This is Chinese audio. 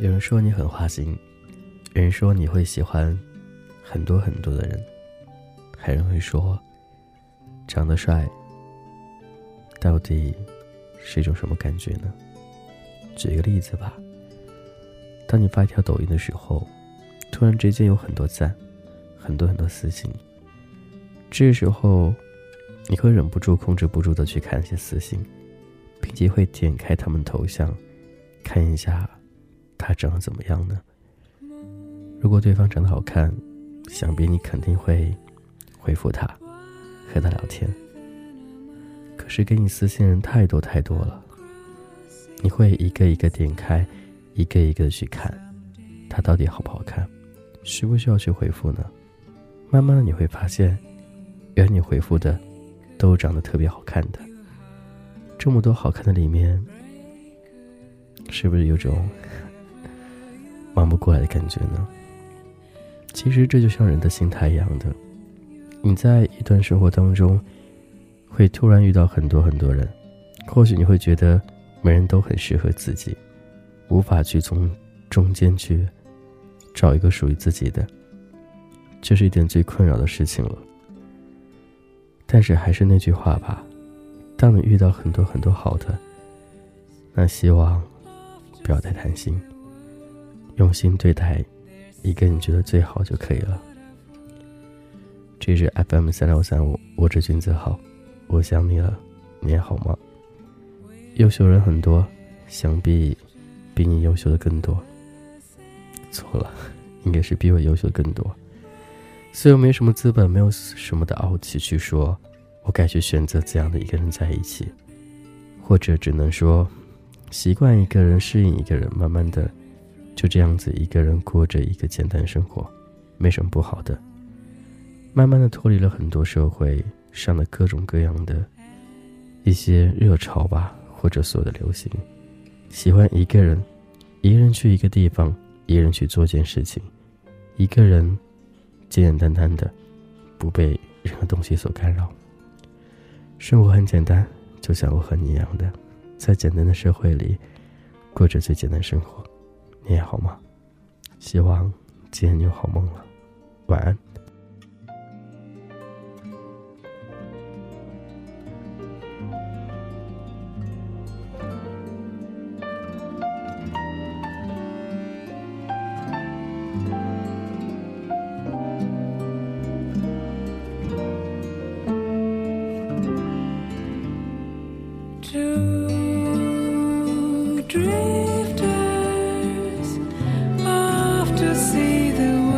有人说你很花心，有人说你会喜欢很多很多的人，还有人会说长得帅到底是一种什么感觉呢？举一个例子吧，当你发一条抖音的时候，突然之间有很多赞，很多很多私信，这时候你会忍不住、控制不住的去看一些私信，并且会点开他们头像，看一下。他长得怎么样呢？如果对方长得好看，想必你肯定会回复他，和他聊天。可是给你私信人太多太多了，你会一个一个点开，一个一个的去看，他到底好不好看，需不需要去回复呢？慢慢的你会发现，原来你回复的都长得特别好看的。这么多好看的里面，是不是有种？忙不过来的感觉呢？其实这就像人的心态一样的，你在一段生活当中，会突然遇到很多很多人，或许你会觉得每人都很适合自己，无法去从中间去找一个属于自己的，这是一件最困扰的事情了。但是还是那句话吧，当你遇到很多很多好的，那希望不要太贪心。用心对待一个你觉得最好就可以了。这是 FM 三六三五，我是君子好，我想你了，你还好吗？优秀人很多，想必比你优秀的更多。错了，应该是比我优秀的更多。虽然没什么资本，没有什么的傲气去说，我该去选择怎样的一个人在一起，或者只能说，习惯一个人，适应一个人，慢慢的。就这样子一个人过着一个简单生活，没什么不好的。慢慢的脱离了很多社会上的各种各样的一些热潮吧，或者所有的流行，喜欢一个人，一个人去一个地方，一个人去做件事情，一个人简简单单的，不被任何东西所干扰。生活很简单，就像我和你一样的，在简单的社会里，过着最简单生活。你也好吗？希望今天有好梦了，晚安。to see the